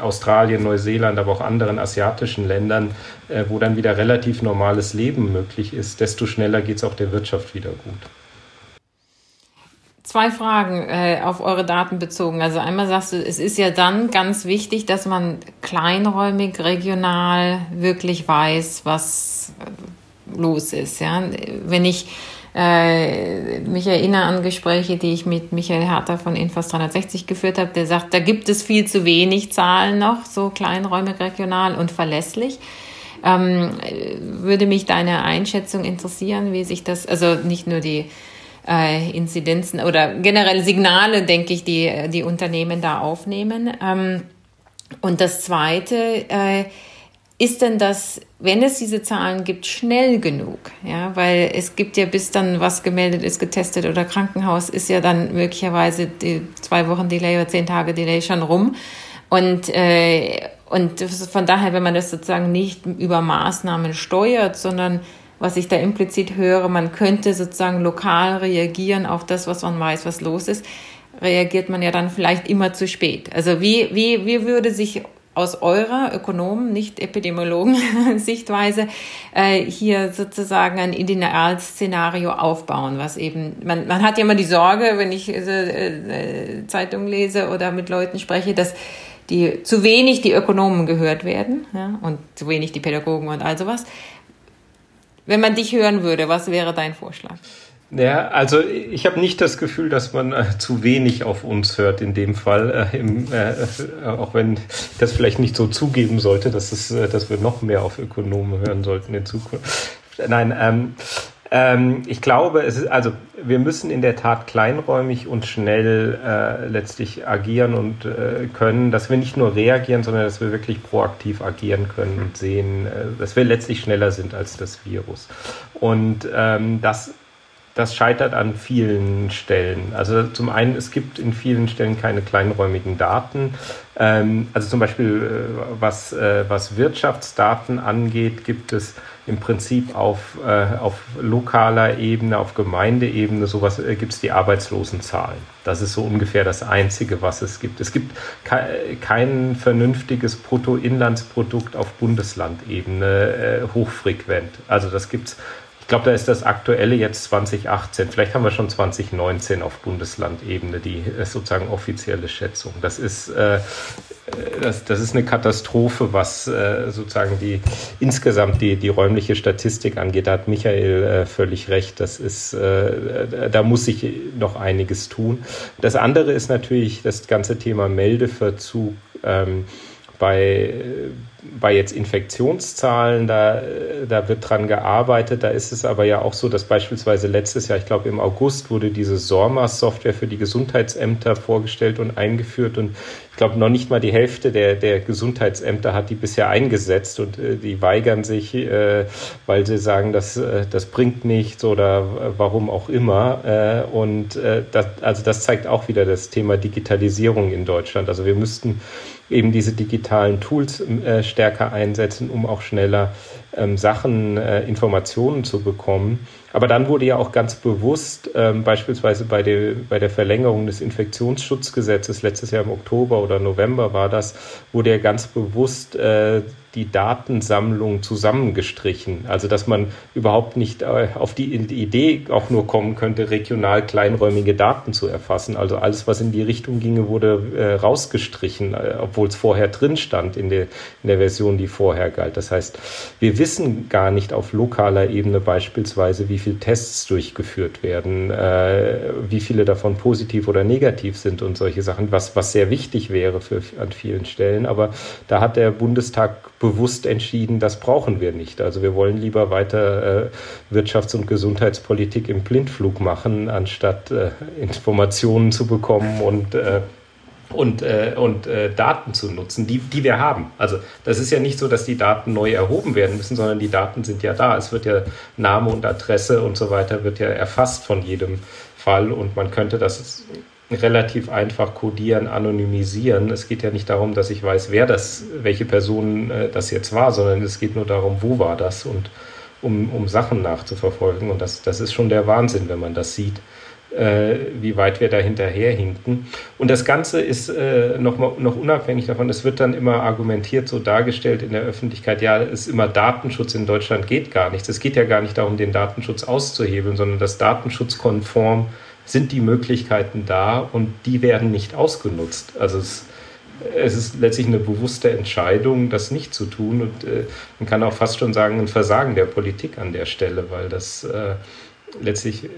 Australien, Neuseeland, aber auch anderen asiatischen Ländern, äh, wo dann wieder relativ normales Leben möglich ist, desto schneller geht es auch der Wirtschaft wieder gut. Zwei Fragen äh, auf eure Daten bezogen. Also einmal sagst du, es ist ja dann ganz wichtig, dass man kleinräumig, regional wirklich weiß, was äh, los ist. Ja? Wenn ich äh, mich erinnere an Gespräche, die ich mit Michael Herter von Infos 360 geführt habe, der sagt, da gibt es viel zu wenig Zahlen noch, so kleinräumig, regional und verlässlich. Ähm, würde mich deine Einschätzung interessieren, wie sich das, also nicht nur die äh, Inzidenzen oder generell Signale, denke ich, die die Unternehmen da aufnehmen. Ähm, und das Zweite, äh, ist denn das, wenn es diese Zahlen gibt, schnell genug? Ja, weil es gibt ja bis dann was gemeldet ist, getestet oder Krankenhaus ist ja dann möglicherweise die zwei Wochen Delay oder zehn Tage Delay schon rum. Und, äh, und von daher, wenn man das sozusagen nicht über Maßnahmen steuert, sondern was ich da implizit höre, man könnte sozusagen lokal reagieren auf das, was man weiß, was los ist, reagiert man ja dann vielleicht immer zu spät. Also wie, wie, wie würde sich aus eurer Ökonomen, nicht Epidemiologen Sichtweise äh, hier sozusagen ein Idealszenario aufbauen, was eben man man hat ja immer die Sorge, wenn ich äh, äh, Zeitung lese oder mit Leuten spreche, dass die zu wenig die Ökonomen gehört werden ja, und zu wenig die Pädagogen und all sowas. Wenn man dich hören würde, was wäre dein Vorschlag? Ja, also ich habe nicht das Gefühl, dass man äh, zu wenig auf uns hört in dem Fall, äh, im, äh, auch wenn ich das vielleicht nicht so zugeben sollte, dass, es, äh, dass wir noch mehr auf Ökonomen hören sollten in Zukunft. Nein, ähm, ähm, ich glaube, es ist, also wir müssen in der Tat kleinräumig und schnell äh, letztlich agieren und äh, können, dass wir nicht nur reagieren, sondern dass wir wirklich proaktiv agieren können und sehen, äh, dass wir letztlich schneller sind als das Virus. Und ähm, das das scheitert an vielen Stellen. Also zum einen, es gibt in vielen Stellen keine kleinräumigen Daten. Ähm, also zum Beispiel, äh, was, äh, was Wirtschaftsdaten angeht, gibt es im Prinzip auf, äh, auf lokaler Ebene, auf Gemeindeebene, sowas äh, gibt es die Arbeitslosenzahlen. Das ist so ungefähr das Einzige, was es gibt. Es gibt ke kein vernünftiges Bruttoinlandsprodukt auf Bundeslandebene hochfrequent. Also das gibt es ich glaube, da ist das aktuelle jetzt 2018. Vielleicht haben wir schon 2019 auf Bundeslandebene die äh, sozusagen offizielle Schätzung. Das ist, äh, das, das ist eine Katastrophe, was äh, sozusagen die insgesamt die, die räumliche Statistik angeht. Da hat Michael äh, völlig recht. Das ist, äh, da muss sich noch einiges tun. Das andere ist natürlich das ganze Thema Meldeverzug. Ähm, bei bei jetzt Infektionszahlen, da, da wird dran gearbeitet. Da ist es aber ja auch so, dass beispielsweise letztes Jahr, ich glaube im August, wurde diese SORMAS-Software für die Gesundheitsämter vorgestellt und eingeführt. Und ich glaube, noch nicht mal die Hälfte der, der Gesundheitsämter hat die bisher eingesetzt und äh, die weigern sich, äh, weil sie sagen, dass, äh, das bringt nichts oder warum auch immer. Äh, und äh, das, also das zeigt auch wieder das Thema Digitalisierung in Deutschland. Also wir müssten eben diese digitalen Tools äh, stärker einsetzen, um auch schneller ähm, Sachen, äh, Informationen zu bekommen. Aber dann wurde ja auch ganz bewusst, ähm, beispielsweise bei der, bei der Verlängerung des Infektionsschutzgesetzes letztes Jahr im Oktober oder November war das, wurde ja ganz bewusst äh, die Datensammlung zusammengestrichen. Also dass man überhaupt nicht äh, auf die Idee auch nur kommen könnte, regional kleinräumige Daten zu erfassen. Also alles, was in die Richtung ginge, wurde äh, rausgestrichen, äh, obwohl es vorher drin stand in der, in der Version, die vorher galt. Das heißt, wir wissen gar nicht auf lokaler Ebene beispielsweise, wie viele Tests durchgeführt werden, wie viele davon positiv oder negativ sind und solche Sachen, was, was sehr wichtig wäre für, an vielen Stellen. Aber da hat der Bundestag bewusst entschieden, das brauchen wir nicht. Also wir wollen lieber weiter äh, Wirtschafts- und Gesundheitspolitik im Blindflug machen, anstatt äh, Informationen zu bekommen und äh, und, äh, und äh, Daten zu nutzen, die, die wir haben. Also das ist ja nicht so, dass die Daten neu erhoben werden müssen, sondern die Daten sind ja da. Es wird ja Name und Adresse und so weiter wird ja erfasst von jedem Fall und man könnte das relativ einfach codieren, anonymisieren. Es geht ja nicht darum, dass ich weiß, wer das, welche Person äh, das jetzt war, sondern es geht nur darum, wo war das und um, um Sachen nachzuverfolgen. Und das, das ist schon der Wahnsinn, wenn man das sieht äh, wie weit wir da hinterherhinken. Und das Ganze ist äh, noch, mal, noch unabhängig davon, es wird dann immer argumentiert, so dargestellt in der Öffentlichkeit, ja, es ist immer Datenschutz in Deutschland geht gar nichts. Es geht ja gar nicht darum, den Datenschutz auszuhebeln, sondern das datenschutzkonform sind die Möglichkeiten da und die werden nicht ausgenutzt. Also es, es ist letztlich eine bewusste Entscheidung, das nicht zu tun. Und äh, man kann auch fast schon sagen, ein Versagen der Politik an der Stelle, weil das äh, letztlich, äh,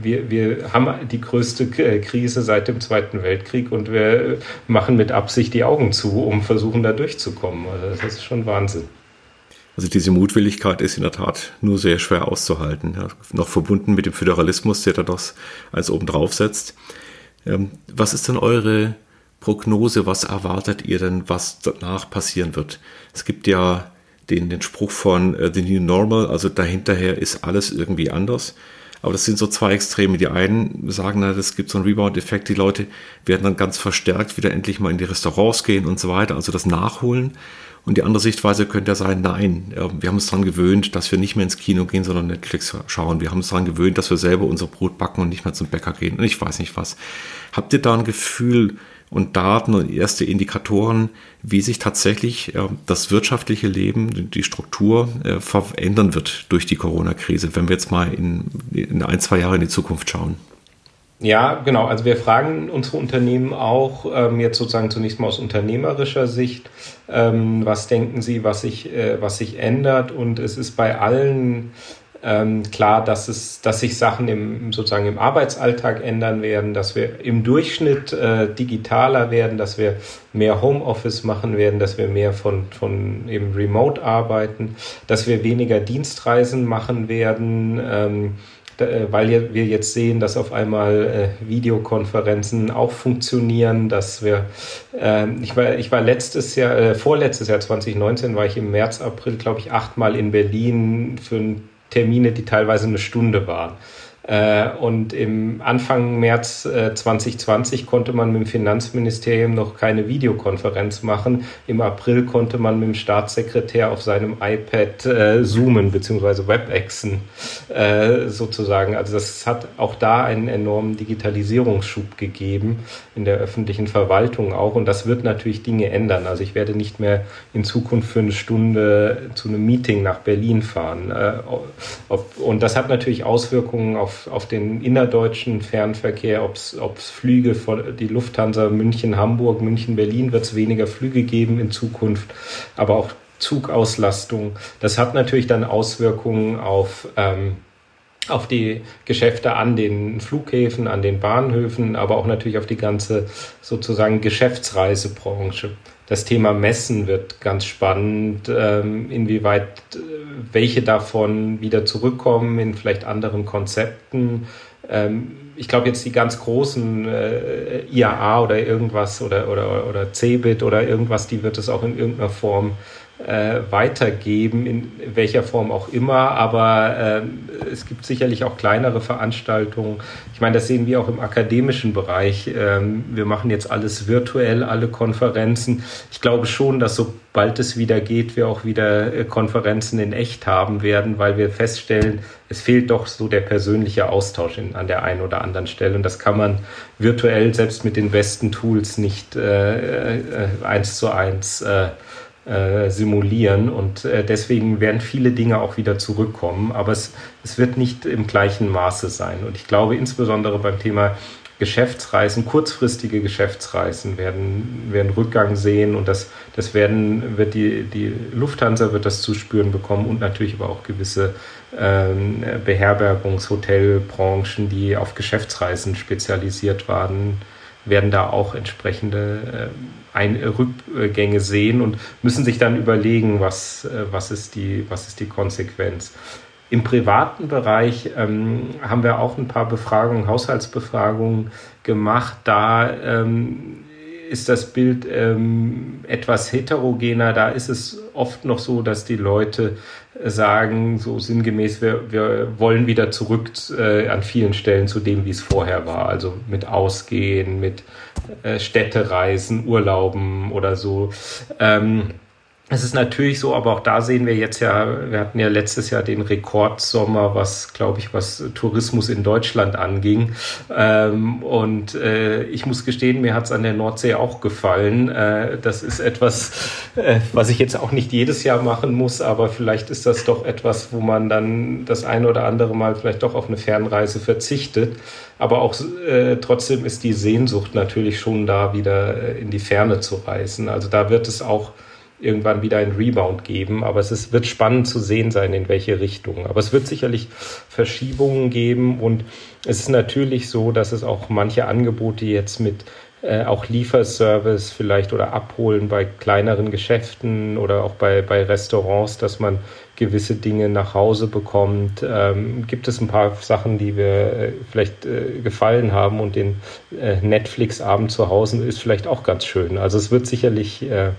wir, wir haben die größte äh, Krise seit dem Zweiten Weltkrieg und wir machen mit Absicht die Augen zu, um versuchen, da durchzukommen. Also das ist schon Wahnsinn. Also diese Mutwilligkeit ist in der Tat nur sehr schwer auszuhalten. Ja, noch verbunden mit dem Föderalismus, der da das als oben drauf setzt. Ähm, was ist denn eure Prognose? Was erwartet ihr denn, was danach passieren wird? Es gibt ja den, den Spruch von uh, The New Normal, also dahinterher ist alles irgendwie anders. Aber das sind so zwei Extreme. Die einen sagen, das gibt so einen Rebound-Effekt. Die Leute werden dann ganz verstärkt wieder endlich mal in die Restaurants gehen und so weiter, also das nachholen. Und die andere Sichtweise könnte ja sein, nein, wir haben uns daran gewöhnt, dass wir nicht mehr ins Kino gehen, sondern Netflix schauen. Wir haben uns daran gewöhnt, dass wir selber unser Brot backen und nicht mehr zum Bäcker gehen. Und ich weiß nicht was. Habt ihr da ein Gefühl, und Daten und erste Indikatoren, wie sich tatsächlich äh, das wirtschaftliche Leben, die Struktur äh, verändern wird durch die Corona-Krise, wenn wir jetzt mal in ein, zwei Jahre in die Zukunft schauen. Ja, genau. Also wir fragen unsere Unternehmen auch ähm, jetzt sozusagen zunächst mal aus unternehmerischer Sicht, ähm, was denken Sie, was sich, äh, was sich ändert? Und es ist bei allen ähm, klar, dass es, dass sich Sachen im sozusagen im Arbeitsalltag ändern werden, dass wir im Durchschnitt äh, digitaler werden, dass wir mehr Homeoffice machen werden, dass wir mehr von von eben Remote arbeiten, dass wir weniger Dienstreisen machen werden. Ähm, äh, weil wir jetzt sehen, dass auf einmal äh, Videokonferenzen auch funktionieren, dass wir, äh, ich, war, ich war letztes Jahr, äh, vorletztes Jahr 2019 war ich im März, April, glaube ich, achtmal in Berlin für Termine, die teilweise eine Stunde waren. Äh, und im Anfang März 2020 äh, konnte man mit dem Finanzministerium noch keine Videokonferenz machen. Im April konnte man mit dem Staatssekretär auf seinem iPad äh, zoomen bzw. WebExen äh, sozusagen. Also das hat auch da einen enormen Digitalisierungsschub gegeben in der öffentlichen Verwaltung auch. Und das wird natürlich Dinge ändern. Also ich werde nicht mehr in Zukunft für eine Stunde zu einem Meeting nach Berlin fahren. Äh, ob, und das hat natürlich Auswirkungen auf auf, den innerdeutschen Fernverkehr, ob es Flüge von die Lufthansa München, Hamburg, München, Berlin wird es weniger Flüge geben in Zukunft, aber auch Zugauslastung. Das hat natürlich dann Auswirkungen auf ähm, auf die Geschäfte an den Flughäfen, an den Bahnhöfen, aber auch natürlich auf die ganze sozusagen Geschäftsreisebranche. Das Thema Messen wird ganz spannend, ähm, inwieweit äh, welche davon wieder zurückkommen in vielleicht anderen Konzepten. Ähm, ich glaube jetzt die ganz großen äh, IAA oder irgendwas oder, oder, oder CeBIT oder irgendwas, die wird es auch in irgendeiner Form äh, weitergeben, in welcher Form auch immer. Aber äh, es gibt sicherlich auch kleinere Veranstaltungen. Ich meine, das sehen wir auch im akademischen Bereich. Ähm, wir machen jetzt alles virtuell, alle Konferenzen. Ich glaube schon, dass sobald es wieder geht, wir auch wieder äh, Konferenzen in echt haben werden, weil wir feststellen, es fehlt doch so der persönliche Austausch in, an der einen oder anderen Stelle. Und das kann man virtuell selbst mit den besten Tools nicht äh, äh, eins zu eins äh, simulieren und äh, deswegen werden viele Dinge auch wieder zurückkommen, aber es, es wird nicht im gleichen Maße sein. Und ich glaube insbesondere beim Thema Geschäftsreisen, kurzfristige Geschäftsreisen werden, werden Rückgang sehen und das, das werden, wird die, die Lufthansa wird das zu spüren bekommen und natürlich aber auch gewisse ähm, Beherbergungs-, Hotelbranchen, die auf Geschäftsreisen spezialisiert waren, werden da auch entsprechende äh, Ein Rückgänge sehen und müssen sich dann überlegen, was, äh, was, ist, die, was ist die Konsequenz. Im privaten Bereich ähm, haben wir auch ein paar Befragungen, Haushaltsbefragungen gemacht. Da ähm, ist das Bild ähm, etwas heterogener. Da ist es oft noch so, dass die Leute sagen, so sinngemäß, wir, wir wollen wieder zurück äh, an vielen Stellen zu dem, wie es vorher war. Also mit Ausgehen, mit äh, Städtereisen, Urlauben oder so. Ähm, es ist natürlich so, aber auch da sehen wir jetzt ja, wir hatten ja letztes Jahr den Rekordsommer, was, glaube ich, was Tourismus in Deutschland anging. Ähm, und äh, ich muss gestehen, mir hat es an der Nordsee auch gefallen. Äh, das ist etwas, äh, was ich jetzt auch nicht jedes Jahr machen muss, aber vielleicht ist das doch etwas, wo man dann das eine oder andere Mal vielleicht doch auf eine Fernreise verzichtet. Aber auch äh, trotzdem ist die Sehnsucht natürlich schon da, wieder äh, in die Ferne zu reisen. Also da wird es auch irgendwann wieder einen Rebound geben. Aber es ist, wird spannend zu sehen sein, in welche Richtung. Aber es wird sicherlich Verschiebungen geben und es ist natürlich so, dass es auch manche Angebote jetzt mit äh, auch Lieferservice vielleicht oder Abholen bei kleineren Geschäften oder auch bei, bei Restaurants, dass man gewisse Dinge nach Hause bekommt. Ähm, gibt es ein paar Sachen, die wir äh, vielleicht äh, gefallen haben und den äh, Netflix-Abend zu Hause ist vielleicht auch ganz schön. Also es wird sicherlich äh,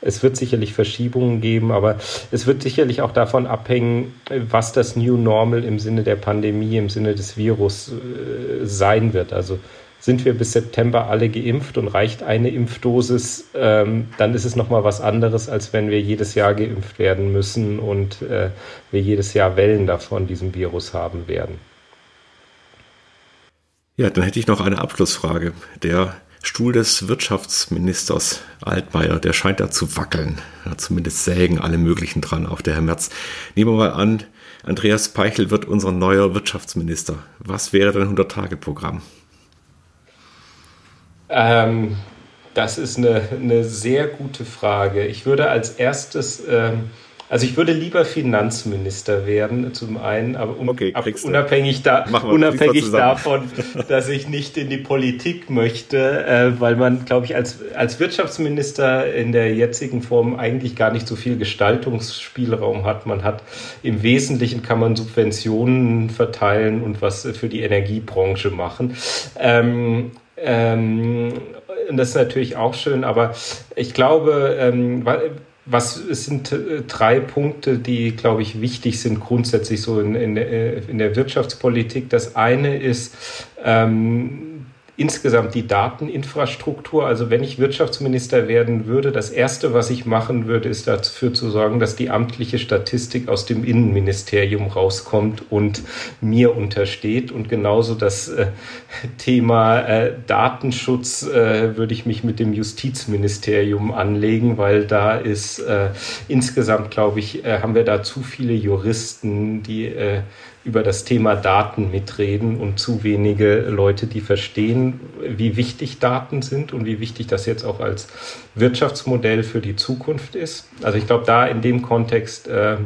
es wird sicherlich Verschiebungen geben, aber es wird sicherlich auch davon abhängen, was das New Normal im Sinne der Pandemie, im Sinne des Virus äh, sein wird. Also sind wir bis September alle geimpft und reicht eine Impfdosis, ähm, dann ist es nochmal was anderes, als wenn wir jedes Jahr geimpft werden müssen und äh, wir jedes Jahr Wellen davon diesem Virus haben werden. Ja, dann hätte ich noch eine Abschlussfrage. Der Stuhl des Wirtschaftsministers Altmaier, der scheint da zu wackeln. Ja, zumindest sägen alle möglichen dran auf der Herr Merz. Nehmen wir mal an, Andreas Peichel wird unser neuer Wirtschaftsminister. Was wäre dein 100-Tage-Programm? Ähm, das ist eine, eine sehr gute Frage. Ich würde als erstes ähm, also ich würde lieber Finanzminister werden, zum einen, aber un okay, ab, unabhängig, da, unabhängig davon, dass ich nicht in die Politik möchte, äh, weil man, glaube ich, als, als Wirtschaftsminister in der jetzigen Form eigentlich gar nicht so viel Gestaltungsspielraum hat. Man hat im Wesentlichen kann man Subventionen verteilen und was für die Energiebranche machen. Ähm, ähm, das ist natürlich auch schön, aber ich glaube, ähm, was sind äh, drei Punkte, die, glaube ich, wichtig sind grundsätzlich so in, in, äh, in der Wirtschaftspolitik. Das eine ist, ähm, insgesamt die Dateninfrastruktur. Also wenn ich Wirtschaftsminister werden würde, das Erste, was ich machen würde, ist dafür zu sorgen, dass die amtliche Statistik aus dem Innenministerium rauskommt und mir untersteht. Und genauso das äh, Thema äh, Datenschutz äh, würde ich mich mit dem Justizministerium anlegen, weil da ist äh, insgesamt, glaube ich, äh, haben wir da zu viele Juristen, die äh, über das Thema Daten mitreden und zu wenige Leute, die verstehen, wie wichtig Daten sind und wie wichtig das jetzt auch als Wirtschaftsmodell für die Zukunft ist. Also ich glaube, da in dem Kontext äh,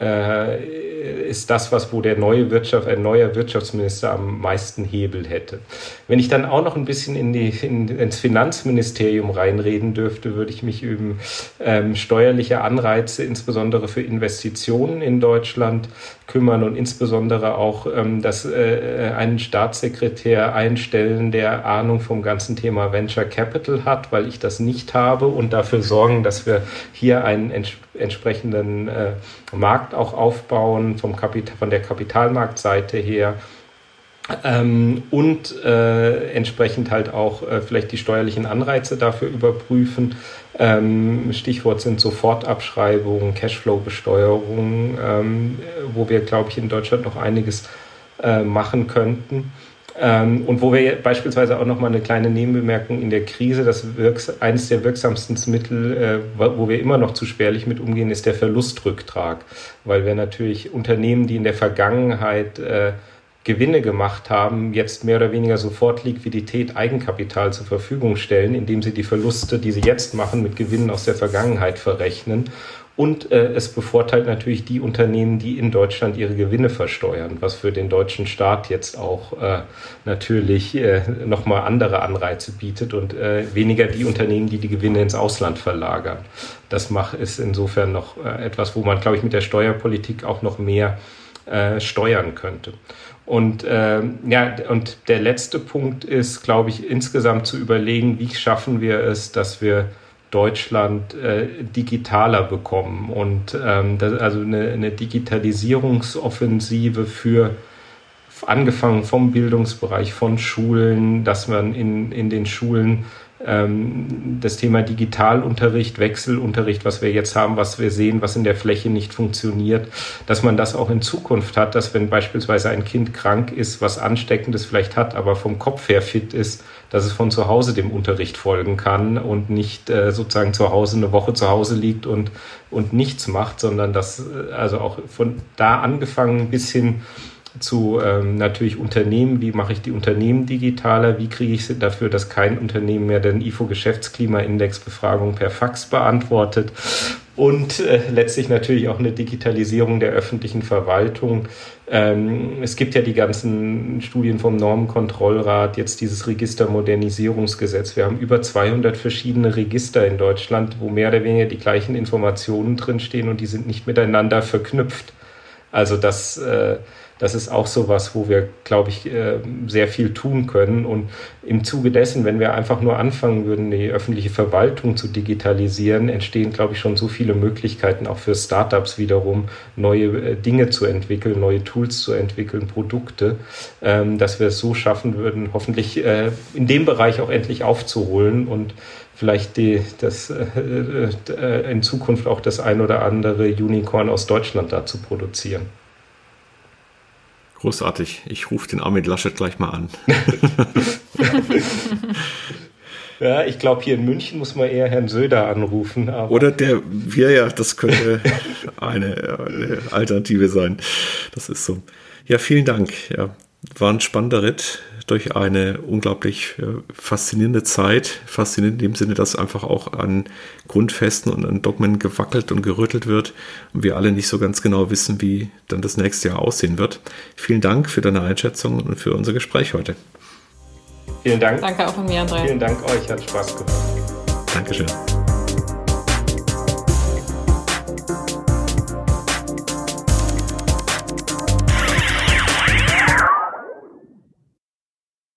äh, ist das, was wo der neue Wirtschaft, ein neuer Wirtschaftsminister am meisten Hebel hätte. Wenn ich dann auch noch ein bisschen in die, in, ins Finanzministerium reinreden dürfte, würde ich mich über ähm, steuerliche Anreize, insbesondere für Investitionen in Deutschland, kümmern und insbesondere auch ähm, dass, äh, einen Staatssekretär einstellen, der Ahnung vom ganzen Thema Venture Capital hat, weil ich das nicht habe und dafür sorgen, dass wir hier einen ents entsprechenden äh, Markt auch aufbauen vom Kapital, von der Kapitalmarktseite her. Ähm, und äh, entsprechend halt auch äh, vielleicht die steuerlichen Anreize dafür überprüfen. Ähm, Stichwort sind Sofortabschreibungen, Cashflow-Besteuerung, ähm, wo wir, glaube ich, in Deutschland noch einiges äh, machen könnten. Ähm, und wo wir beispielsweise auch noch mal eine kleine Nebenbemerkung in der Krise, das wirks eines der wirksamsten Mittel, äh, wo wir immer noch zu spärlich mit umgehen, ist der Verlustrücktrag, weil wir natürlich Unternehmen, die in der Vergangenheit äh, Gewinne gemacht haben, jetzt mehr oder weniger sofort Liquidität, Eigenkapital zur Verfügung stellen, indem sie die Verluste, die sie jetzt machen, mit Gewinnen aus der Vergangenheit verrechnen und äh, es bevorteilt natürlich die Unternehmen, die in Deutschland ihre Gewinne versteuern, was für den deutschen Staat jetzt auch äh, natürlich äh, nochmal andere Anreize bietet und äh, weniger die Unternehmen, die die Gewinne ins Ausland verlagern. Das macht ist insofern noch äh, etwas, wo man, glaube ich, mit der Steuerpolitik auch noch mehr äh, steuern könnte. Und äh, ja, und der letzte Punkt ist, glaube ich, insgesamt zu überlegen, wie schaffen wir es, dass wir Deutschland äh, digitaler bekommen. Und ähm, das, also eine, eine Digitalisierungsoffensive für angefangen vom Bildungsbereich, von Schulen, dass man in, in den Schulen das Thema Digitalunterricht, Wechselunterricht, was wir jetzt haben, was wir sehen, was in der Fläche nicht funktioniert, dass man das auch in Zukunft hat, dass wenn beispielsweise ein Kind krank ist, was ansteckendes vielleicht hat, aber vom Kopf her fit ist, dass es von zu Hause dem Unterricht folgen kann und nicht äh, sozusagen zu Hause eine Woche zu Hause liegt und, und nichts macht, sondern dass äh, also auch von da angefangen bis hin zu ähm, natürlich Unternehmen, wie mache ich die Unternehmen digitaler, wie kriege ich sie dafür, dass kein Unternehmen mehr den IFO-Geschäftsklimaindex-Befragung per Fax beantwortet und äh, letztlich natürlich auch eine Digitalisierung der öffentlichen Verwaltung. Ähm, es gibt ja die ganzen Studien vom Normenkontrollrat, jetzt dieses Registermodernisierungsgesetz. Wir haben über 200 verschiedene Register in Deutschland, wo mehr oder weniger die gleichen Informationen drinstehen und die sind nicht miteinander verknüpft. Also das äh, das ist auch so was, wo wir, glaube ich, äh, sehr viel tun können. Und im Zuge dessen, wenn wir einfach nur anfangen würden, die öffentliche Verwaltung zu digitalisieren, entstehen, glaube ich, schon so viele Möglichkeiten auch für Startups wiederum, neue äh, Dinge zu entwickeln, neue Tools zu entwickeln, Produkte, ähm, dass wir es so schaffen würden, hoffentlich äh, in dem Bereich auch endlich aufzuholen und vielleicht die, das, in Zukunft auch das ein oder andere Unicorn aus Deutschland da zu produzieren. Großartig. Ich rufe den Armin Laschet gleich mal an. ja, ich glaube, hier in München muss man eher Herrn Söder anrufen. Oder der, wir ja, das könnte eine, eine, Alternative sein. Das ist so. Ja, vielen Dank. Ja, war ein spannender Ritt durch eine unglaublich äh, faszinierende Zeit. Faszinierend in dem Sinne, dass einfach auch an Grundfesten und an Dogmen gewackelt und gerüttelt wird und wir alle nicht so ganz genau wissen, wie dann das nächste Jahr aussehen wird. Vielen Dank für deine Einschätzung und für unser Gespräch heute. Vielen Dank. Danke auch von mir, André. Vielen Dank euch, hat Spaß gemacht. Dankeschön.